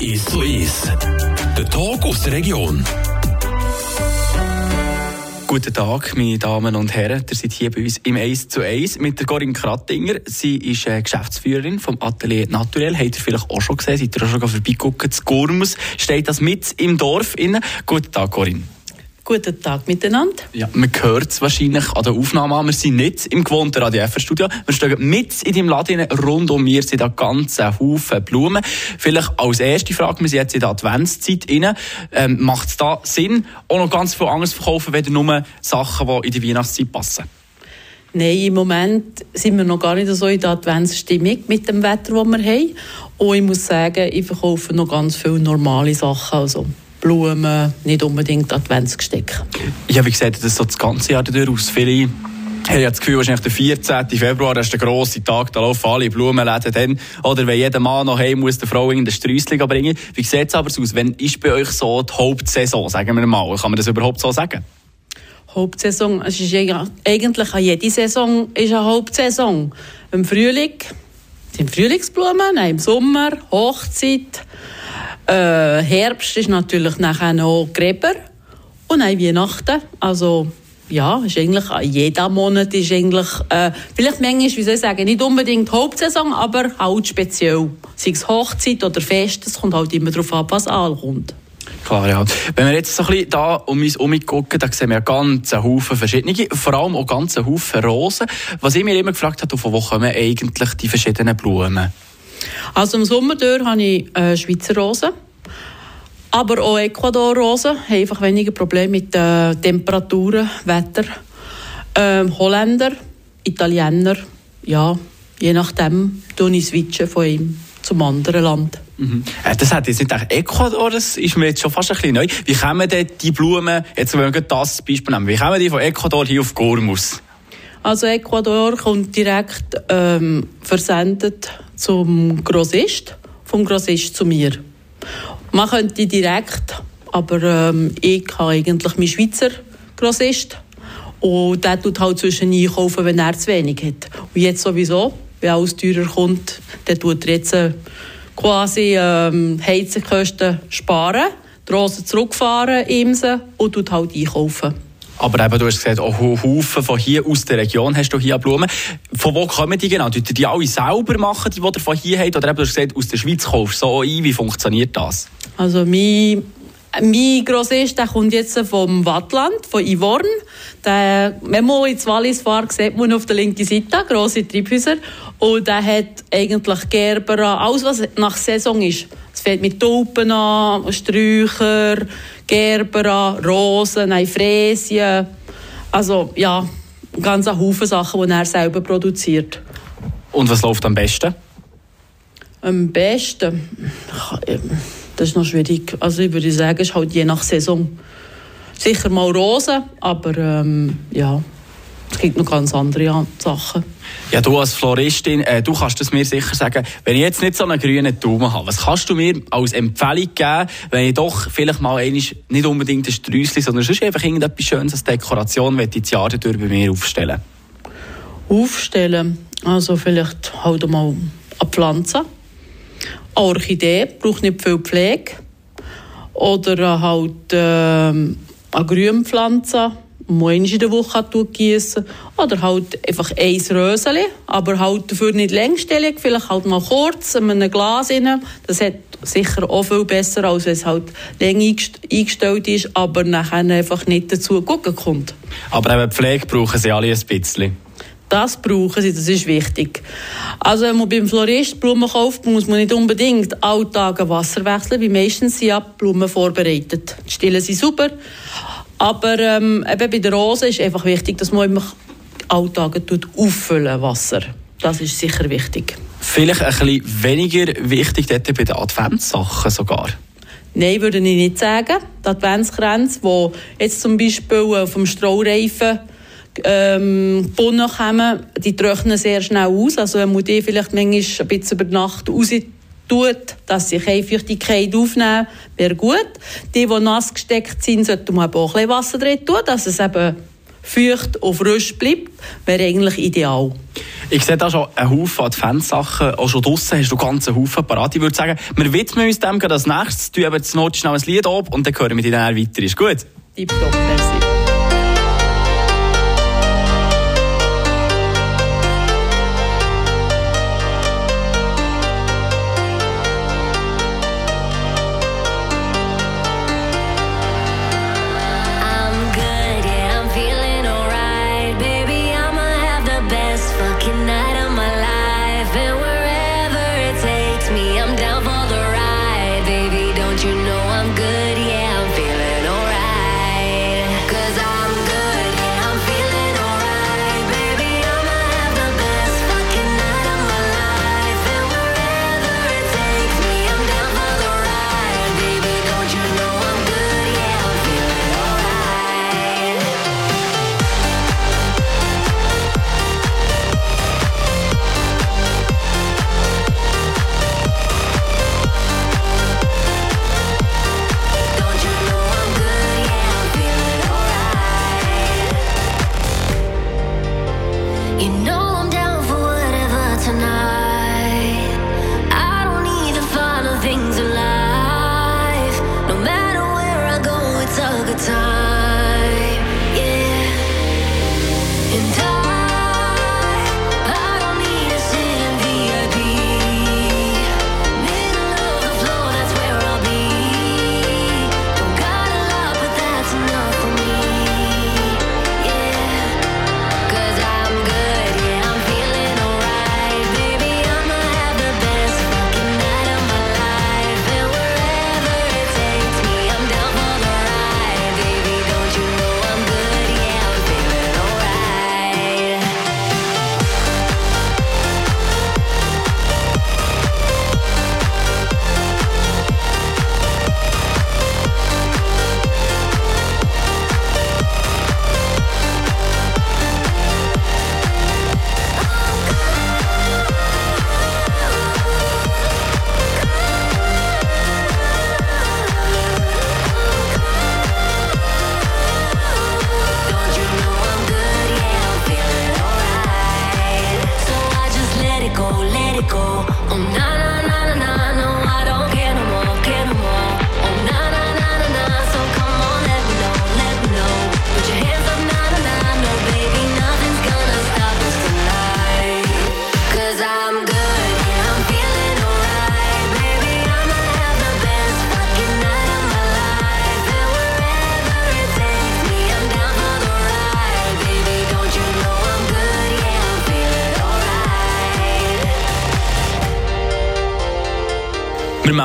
Ist so ist. Der Talk aus der Region. Guten Tag, meine Damen und Herren. Ihr seid hier bei uns im 1 zu 1 mit der Corinne Krattinger. Sie ist äh, Geschäftsführerin vom Atelier Naturell. Habt ihr vielleicht auch schon gesehen? Seid ihr auch schon vorbeigeguckt? Das Gurmus steht das mit im Dorf. Guten Tag, Corinne. Guten Tag miteinander. Ja, man hört es wahrscheinlich an der Aufnahme an. Wir sind nicht im gewohnten Radio F-Studio. Wir stehen mit in deinem Laden rund um mir sind da ganze Haufen Blumen. Vielleicht als erste Frage, wir sind jetzt in der Adventszeit rein. Ähm, Macht es da Sinn, auch noch ganz viel anderes verkaufen, weder nur Sachen, die in die Weihnachtszeit passen? Nein, im Moment sind wir noch gar nicht so in der Adventsstimmung mit dem Wetter, das wir haben. Und ich muss sagen, ich verkaufe noch ganz viele normale Sachen. Also Blumen, nicht unbedingt Adventsgesteck. Ich habe gesagt, das so das ganze Jahr aus. Viele ich habe das Gefühl, wahrscheinlich der 14. Februar ist der grosse Tag, da laufen alle Blumenläden dann. Oder wenn jeder Mann noch heim muss, der Frau in den Sträußchen bringen. Wie sieht es aber aus? Wenn ist bei euch so die Hauptsaison, sagen wir mal? Kann man das überhaupt so sagen? Hauptsaison, es ist eigentlich an jede Saison ist eine Hauptsaison. Im Frühling sind Frühlingsblumen, im Sommer Hochzeit, äh, Herbst ist natürlich nachher noch Gräber und auch Weihnachten. Also ja, ist eigentlich, jeder Monat ist eigentlich, äh, vielleicht manchmal, wie soll ich sagen, nicht unbedingt Hauptsaison, aber halt speziell. Sei es Hochzeit oder Fest, es kommt halt immer darauf an, was ankommt. Klar, ja. Wenn wir jetzt so ein bisschen da um uns herum gucken, dann sehen wir ganz Haufen verschiedene, vor allem auch ganz Haufen Rosen. Was ich mir immer gefragt habe, von wo kommen eigentlich die verschiedenen Blumen? Also im Sommer habe ich äh, Schweizer Rosen. Aber auch Ecuador-Rosen haben einfach weniger Probleme mit äh, Temperaturen, Wetter. Ähm, Holländer, Italiener, ja, je nachdem tue ich switchen von einem zum anderen Land. Mhm. Äh, das hat jetzt nicht gedacht, Ecuador, das ist mir jetzt schon fast ein bisschen neu. Wie kommen denn die Blumen, jetzt wollen wir das Beispiel nehmen, wie kommen die von Ecuador hier auf Gormus? Also Ecuador kommt direkt ähm, versendet zum Grossist, vom Grossist zu mir. Man könnte direkt, aber ähm, ich habe eigentlich meinen Schweizer Grossist und der tut halt zwischen einkaufen, wenn er zu wenig hat. Und jetzt sowieso, wenn alles teurer kommt, der tut jetzt äh, quasi ähm, Heizenkosten sparen, die Rosen zurückfahren, Imsen und tut halt einkaufen. Aber eben, du hast gesagt, auch Haufen von hier aus der Region hast du hier Blumen. Von wo kommen die genau? Tut ihr die alle selber machen, die, die ihr von hier habt? Oder eben, du hast gesagt, aus der Schweiz kaufst du so ein. Wie funktioniert das? Also mein, mein Grossist, der kommt jetzt vom Wattland, von Ivorn. Der, wenn man ins Wallis fährt, sieht man auf der linken Seite grosse Treibhäuser. Und der hat eigentlich Gerber, alles was nach Saison ist. Es fängt mit Tulpen an, Sträucher, Gerber an, Rosen, Fräsien. Also ja, ganz ein Haufen Sachen, die er selber produziert. Und was läuft am besten? Am besten? Das ist noch schwierig. Also ich würde sagen, es ist halt je nach Saison. Sicher mal Rosen, aber ähm, ja, gibt noch ganz andere Sachen. Ja, du als Floristin, äh, du kannst es mir sicher sagen, wenn ich jetzt nicht so einen grünen Daumen habe, was kannst du mir als Empfehlung geben, wenn ich doch vielleicht mal einmal nicht unbedingt ein Sträußchen, sondern sonst einfach irgendetwas Schönes als Dekoration ich das Jahr durch bei mir aufstellen? Aufstellen? Also vielleicht halt mal eine Pflanze. Eine Orchidee braucht nicht viel Pflege. Oder halt äh, eine Grünpflanze mal in der Woche gießen Oder halt einfach ein Röseli, aber halt dafür nicht längstellig, vielleicht halt mal kurz in einem Glas rein. Das hat sicher auch viel besser, als wenn es halt länger eingestellt ist, aber nachher einfach nicht dazu gucken kommt. Aber eben Pflege brauchen sie alle ein bisschen. Das brauchen sie, das ist wichtig. Also wenn man beim Florist Blumen kauft, muss man nicht unbedingt alle Tage Wasser wechseln, weil meistens sind ja Blumen vorbereitet. Die Stillen sind super, aber ähm, eben bei der Rose ist einfach wichtig, dass man immer Alltag auffüllen Wasser. Das ist sicher wichtig. Vielleicht ein bisschen weniger wichtig dort bei den Adventssachen sogar. Nein, würde ich nicht sagen. Die Adventskränze, die jetzt zum Beispiel vom Straureifen ähm, gebunden kommen, die trocknen sehr schnell aus. Also man muss die vielleicht manchmal ein bisschen über Nacht raus tut, dass sie keine Feuchtigkeit aufnehmen, wäre gut. Die, die nass gesteckt sind, sollten man auch ein bisschen Wasser drin tun, dass es eben feucht und frisch bleibt, wäre eigentlich ideal. Ich sehe da schon einen Haufen Adventssachen, auch schon draussen hast du einen ganzen Haufen parat. Ich würde sagen, wir widmen uns dem als nächstes, tun eben Not schnell ein Lied ab und dann hören wir dich dann weiter. Ist gut? Tipptopp, merci.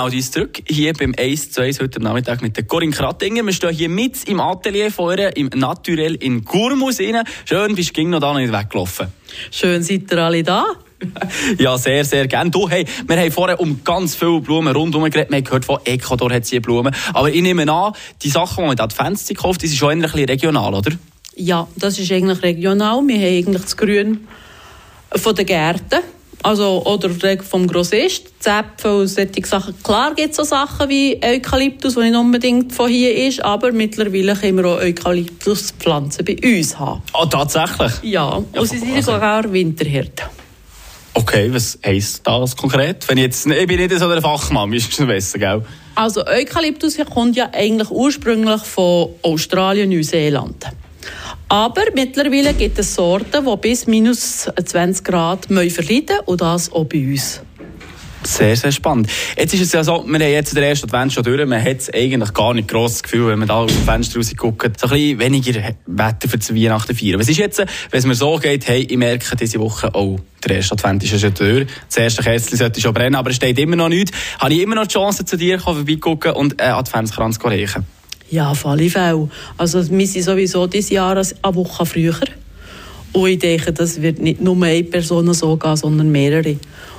Wir melden uns zurück, hier beim 1 zu 1 heute Nachmittag mit der Corinne Krattinger. Wir stehen hier mit im Atelier vorher, im Naturell in Gurmus rein. Schön, bist du noch da nicht weggelaufen. Schön seid ihr alle da. Ja, sehr, sehr gerne. Du, hey, wir haben vorher um ganz viele Blumen rundherum geredet. Wir haben gehört, von Ecuador hat sie Blumen. Aber ich nehme an, die Sachen, die man in der Adventszeit kauft, die sind schon ein bisschen regional, oder? Ja, das ist eigentlich regional. Wir haben eigentlich das Grün von den Gärten. Also, oder vom Grossist, Zäpfel und solche Sachen. Klar gibt es so Sachen wie Eukalyptus, die nicht unbedingt von hier ist, aber mittlerweile können wir auch Eukalyptuspflanzen bei uns haben. Ah, tatsächlich? Ja, Ja, und sie sind also- sogar Winterhirte. Okay, was heisst das konkret? Wenn ich, jetzt, ich bin nicht so ein Fachmann, müsstest du wissen, gell? Also Eukalyptus kommt ja eigentlich ursprünglich von Australien, Neuseeland. Aber mittlerweile gibt es Sorten, die bis minus 20 Grad verleiden und das auch bei uns. Sehr, sehr spannend. Jetzt ist es ja so, wir haben jetzt den ersten Advent schon durch. Man hat eigentlich gar nicht gross Gefühl, wenn man da aus dem Fenster raus guckt, so ein bisschen weniger Wetter für die Weihnachten feiern. Was ist jetzt, wenn es mir so geht, hey, ich merke diese Woche, oh, der erste Advent ist schon durch. Das erste Kerzchen sollte schon brennen, aber es steht immer noch nichts. Habe ich immer noch die Chance, zu dir vorbeigucken und einen Adventskranz zu reichen? Ja, auf alle Fälle. Also wir sind sowieso dieses Jahr eine Woche früher. Und ich denke, das wird nicht nur eine Person so gehen, sondern mehrere.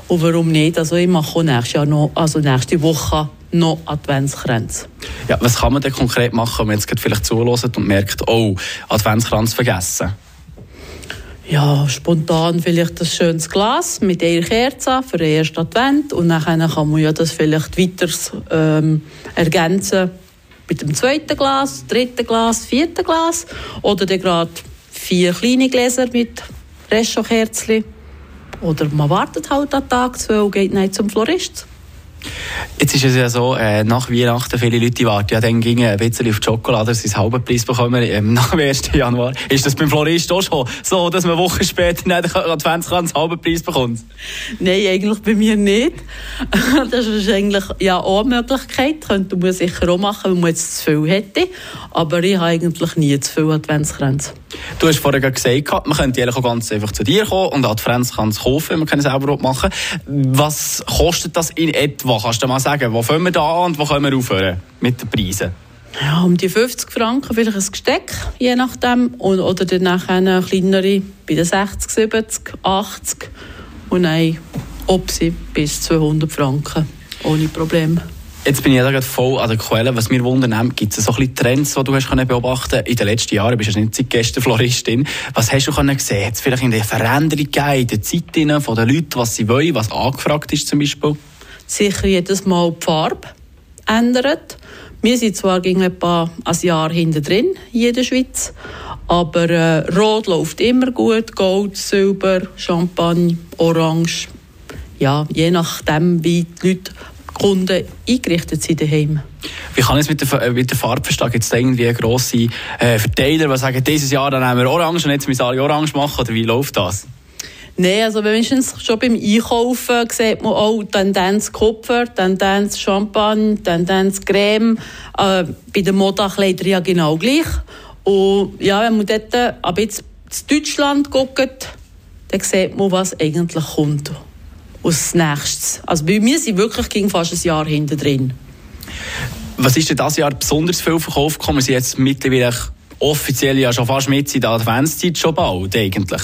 Und warum nicht? Also ich mache auch nächstes Jahr noch, also nächste Woche noch Adventskränze. Ja, was kann man denn konkret machen, wenn man jetzt vielleicht zuhört und merkt, oh, Adventskranz vergessen? Ja, spontan vielleicht ein schönes Glas mit einer Kerze für den ersten Advent und dann kann man ja das vielleicht weiter ähm, ergänzen mit dem zweiten Glas, dritten Glas, vierten Glas oder dann gerade vier kleine Gläser mit Restaukerzli. Oder man wartet halt an Tag zwei und geht nicht zum Florist. Jetzt ist es ja so, äh, nach Weihnachten, viele Leute warten ja dann gingen ein bisschen auf die Schokolade, dass sie den halben Preis bekommen ähm, nach dem 1. Januar. Ist das beim Florist auch schon so, dass man Wochen später nicht den Adventskranz den halben Preis bekommt? Nein, eigentlich bei mir nicht. Das ist eigentlich ja auch eine Möglichkeit. Könnte man sicher auch machen, wenn man jetzt zu viel hätte. Aber ich habe eigentlich nie zu viel Adventskränze. Du hast vorher gesagt, man könnte eigentlich auch ganz einfach zu dir kommen und Adventskranz kaufen, man kann es selber auch machen. Was kostet das in etwa? Kannst du mal sagen, wo fangen wir da an und wo können wir aufhören mit den Preisen? Ja, um die 50 Franken vielleicht ein Gesteck, je nachdem. Und, oder dann nachher eine kleinere bei den 60, 70, 80. Und dann ob sie bis 200 Franken. Ohne Problem. Jetzt bin ich gerade voll an der Quelle. Was mir wundert, gibt es so ein bisschen Trends, die du hast können beobachten In den letzten Jahren bist du nicht seit gestern Floristin. Was hast du können gesehen? Hat es vielleicht in der Veränderung gegeben, in der Zeit von den Leuten, was sie wollen, was angefragt ist zum Beispiel? Sicher jedes Mal die Farbe ändert. Wir sind zwar gegen etwa ein Jahr hinter drin, der Schweiz, aber äh, Rot läuft immer gut, Gold, Silber, Champagne, Orange. Ja, je nachdem, wie die Leute, Kunden eingerichtet sind daheim. Wie kann es mit der, äh, mit der Farbe verstehen? Gibt es da irgendwie grosse äh, Verteiler, die sagen, dieses Jahr dann nehmen wir Orange und jetzt müssen alle Orange machen? Oder wie läuft das? Nein, also wenigstens schon beim Einkaufen sieht man auch Tendenz Kupfer, Tendenz Champagne, Tendenz Creme. Äh, bei den Modakleidern ja genau gleich. Und ja, wenn man dort ab jetzt zu Deutschland guckt, dann sieht man, was eigentlich kommt. Als nächstes. Also bei mir sind wirklich gegen fast ein Jahr hinter drin. Was ist denn dieses Jahr besonders viel verkauft gekommen? Wir sind jetzt mittlerweile offiziell ja schon fast mit in der Adventszeit schon bald eigentlich.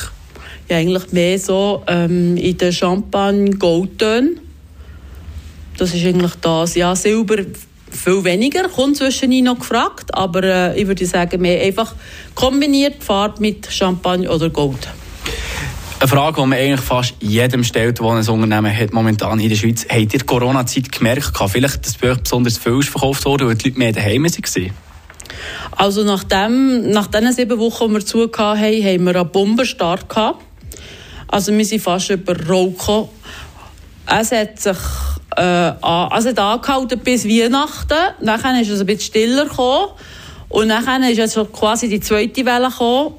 Ja, eigentlich mehr so ähm, in den Champagne Goldtönen. Das ist eigentlich das. Ja, Silber viel weniger, kommt zwischendurch noch gefragt, aber äh, ich würde sagen, mehr einfach kombiniert Farbe mit Champagne oder Gold. Eine Frage, die man eigentlich fast jedem stellt, der ein Unternehmen hat, momentan in der Schweiz. Habt ihr die Corona-Zeit gemerkt? Vielleicht, dass bei euch besonders viel ist verkauft wurde, weil die Leute mehr daheim waren? Also nach, dem, nach diesen sieben Wochen, die wir zu hatten, haben wir einen Bombenstart gehabt. Also wir sind fast überrollt. Es hat sich äh, also hat angehalten bis Weihnachten. Dann ist es ein bisschen stiller gekommen. Und dann ist jetzt quasi die zweite Welle gekommen.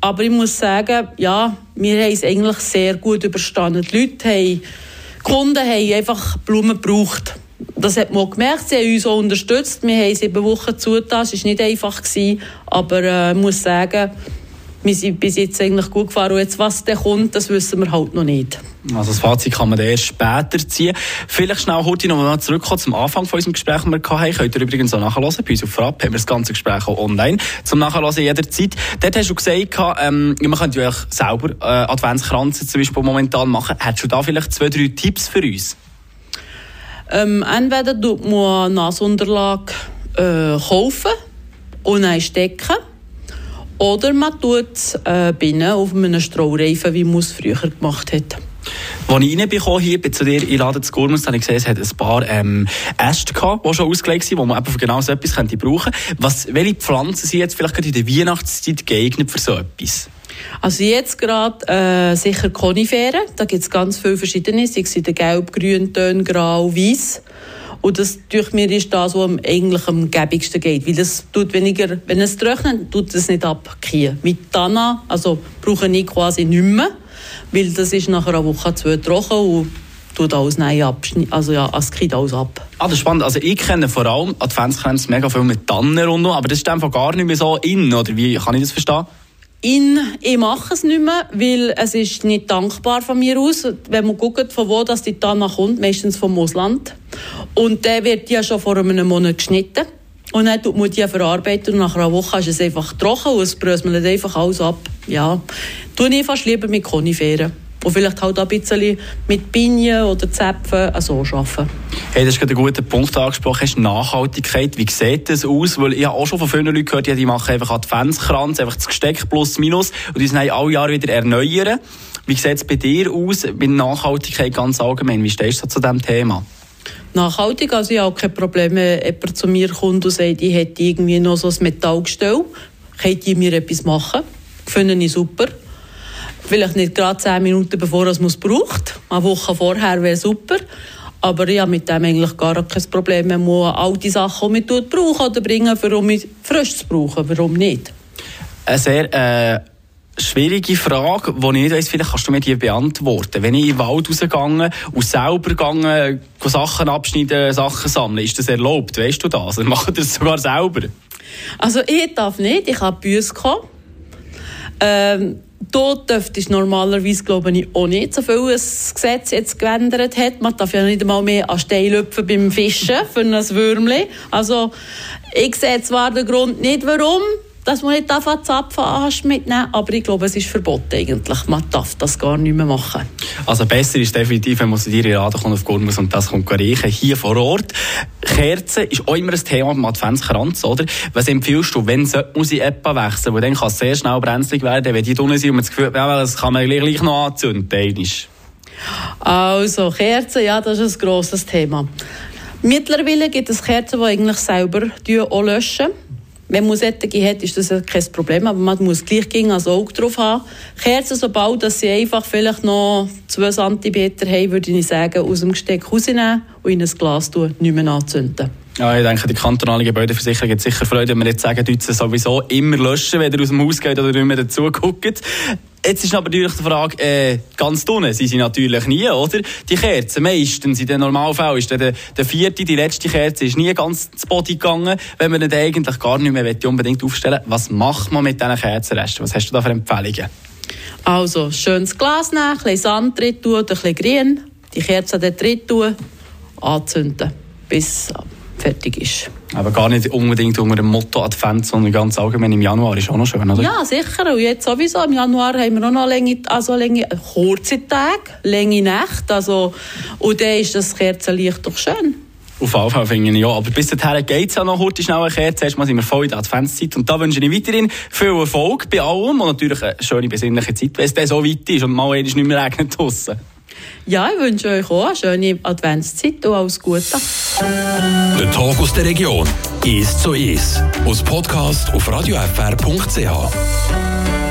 Aber ich muss sagen, ja, wir haben es eigentlich sehr gut überstanden. Die Leute haben, die Kunden haben einfach Blumen gebraucht. Das hat man gemerkt, sie haben uns auch unterstützt. Wir haben sieben Wochen zugetan, es war nicht einfach. Gewesen, aber äh, ich muss sagen, wir sind bis jetzt eigentlich gut gefahren. Und jetzt, was dann kommt, das wissen wir halt noch nicht. Also das Fazit kann man erst später ziehen. Vielleicht schnell heute noch mal zurückkommen zum Anfang von unserem Gespräch, das wir hatten. Könnt ihr übrigens auch nachhören. Bei uns auf Frapp haben wir das ganze Gespräch auch online zum Nachhören jederzeit. Dort hast du gesagt, ähm, man könnte ja auch selber äh, Adventskranze zum Beispiel momentan machen. Hättest du da vielleicht zwei, drei Tipps für uns? Ähm, entweder tut man eine Nasunterlage äh, kaufen und dann stecken. Oder man tut es äh, binnen auf einem Strohreifen, wie man es früher gemacht hat. Als ich reinbekommen hier bin zu dir in Laden zu Gurmus, habe ich gesehen, es hat ein paar ähm, Äste gehabt, die schon ausgelegt sind, wo man für genau so etwas könnte brauchen Was, welche Pflanzen sind jetzt vielleicht gerade in der Weihnachtszeit geeignet für so etwas? Also jetzt gerade äh, sicher Koniferen. Da gibt es ganz viele verschiedene. Sie sind gelb, grün, Ton, grau, weiß. Und das durch mir ist das, was am eigentlich am gäbigsten geht. Weil das tut weniger, wenn es trocknet, tut es nicht abkiehen. Mit Tana, also brauche ich quasi nicht mehr. Weil das ist nach einer Woche zwei trocken und tut alles nein abschneiden. Also ja, es geht alles ab. Ah, das ist spannend. Also ich kenne vor allem Adventskränze mega viel mit Tannen rundum, aber das ist einfach gar nicht mehr so in, oder wie kann ich das verstehen? In, ich mache es nicht mehr, weil es ist nicht dankbar von mir aus. Wenn man guckt, von wo das die Tanne kommt, meistens vom Ausland. Und der wird ja schon vor einem Monat geschnitten. Und dann tut man die verarbeiten und nach einer Woche ist es einfach trocken und es bröselt einfach alles ab. Ja, tue ich fast lieber mit Koniferen. Und vielleicht halt auch ein bisschen mit Pinien oder Zäpfen so arbeiten. Hey, das ist gerade ein guter Punkt angesprochen. Hast Nachhaltigkeit. Wie sieht das aus? Weil ich habe auch schon von vielen Leuten gehört, die machen einfach Adventskranz, einfach das Gesteck plus minus und die sind alle Jahre wieder erneuern. Wie sieht es bei dir aus, bei Nachhaltigkeit ganz allgemein? Wie stehst du zu diesem Thema? Nachhaltig, also ich habe auch kein Problem, wenn jemand zu mir kommt und sagt, ich hätte irgendwie noch so ein Metallgestell, könnt ihr mir etwas machen? finde ich super. Vielleicht nicht gerade zehn Minuten bevor es es braucht. Eine Woche vorher wäre super. Aber ich habe mit dem eigentlich gar kein Problem. Man muss alte Sachen, die man tut, brauchen oder bringen, um mich frisch zu brauchen. Warum nicht? Eine sehr äh, schwierige Frage, die ich nicht weiss, vielleicht kannst du mir die beantworten. Wenn ich in den Wald rausgegangen und selber gegangen, Sachen abschneiden, Sachen sammeln, ist das erlaubt? Weißt du das? Macht ihr das sogar selber? Also ich darf nicht, ich habe Büsse kommen. Ähm, Dort dürfte es normalerweise, glaube ich, auch nicht so viel das Gesetz jetzt geändert hat. Man darf ja nicht einmal mehr an Stein lüpfen beim Fischen für ein Würmli. Also, ich sehe zwar den Grund nicht, warum, dass man nicht darf an Zapfen mitnehmen aber ich glaube, es ist verboten eigentlich. Man darf das gar nicht mehr machen. Also besser ist definitiv, wenn man zu dir in Laden kommt auf Gurmus und das kommt riechen, hier vor Ort. Kerzen ist auch immer ein Thema beim Adventskranz, oder? Was empfiehlst du, wenn sollte man sie etwa wechseln? Weil dann kann es sehr schnell brenzlig werden, wenn die drinnen sind und man das Gefühl hat, das kann man gleich, gleich noch anzünden. Einmal. Also, Kerzen, ja, das ist ein grosses Thema. Mittlerweile gibt es Kerzen, die eigentlich selber auch löschen. Wenn man solche hat, ist das kein Problem, aber man muss gleich gegen ein Auge drauf haben. Kerzen, sobald dass sie einfach vielleicht noch 2 cm haben, würde ich sagen, aus dem Gesteck rausnehmen und in ein Glas tun, nicht mehr anzünden. Ja, ich denke, die kantonale Gebäudeversicherung hat sicher Freude, wenn wir jetzt sagen, die sowieso immer löschen, wenn ihr aus dem Haus geht oder nicht mehr dazu guckt. Jetzt ist aber natürlich die Frage, äh, ganz dunne sind sie natürlich nie, oder? Die Kerzen, meistens in den Normalfällen ist der, der vierte, die letzte Kerze ist nie ganz ins Body gegangen, wenn man den eigentlich gar nicht mehr unbedingt aufstellen will. Was macht man mit diesen Kerzenresten? Was hast du da für Empfehlungen? Also, schönes Glas nehmen, ein bisschen Sand drin tun, ein bisschen grün, die Kerze dort drin tun, anzünden, bis fertig ist. Aber gar nicht unbedingt unter dem Motto Advent, sondern ganz allgemein im Januar ist auch noch schön, oder? Ja, sicher. Und jetzt sowieso. Im Januar haben wir auch noch lange, also lange, kurze Tage, lange Nächte. Also, und dann ist das Kerzenlicht doch schön. Auf jeden Fall finde ich ja. Aber bis dahin geht es ja noch kurz schnell eine Kerze. Erstmal sind wir voll in der Adventszeit. Und da wünsche ich weiterhin viel Erfolg bei allem und natürlich eine schöne, besinnliche Zeit, wenn es dann so weit ist und mal nicht mehr regnet draussen. Ja, ich wünsche euch auch eine schöne Adventszeit und alles Gute. Der Tag aus der Region ist so ist. Aus Podcast auf radiofr.ch.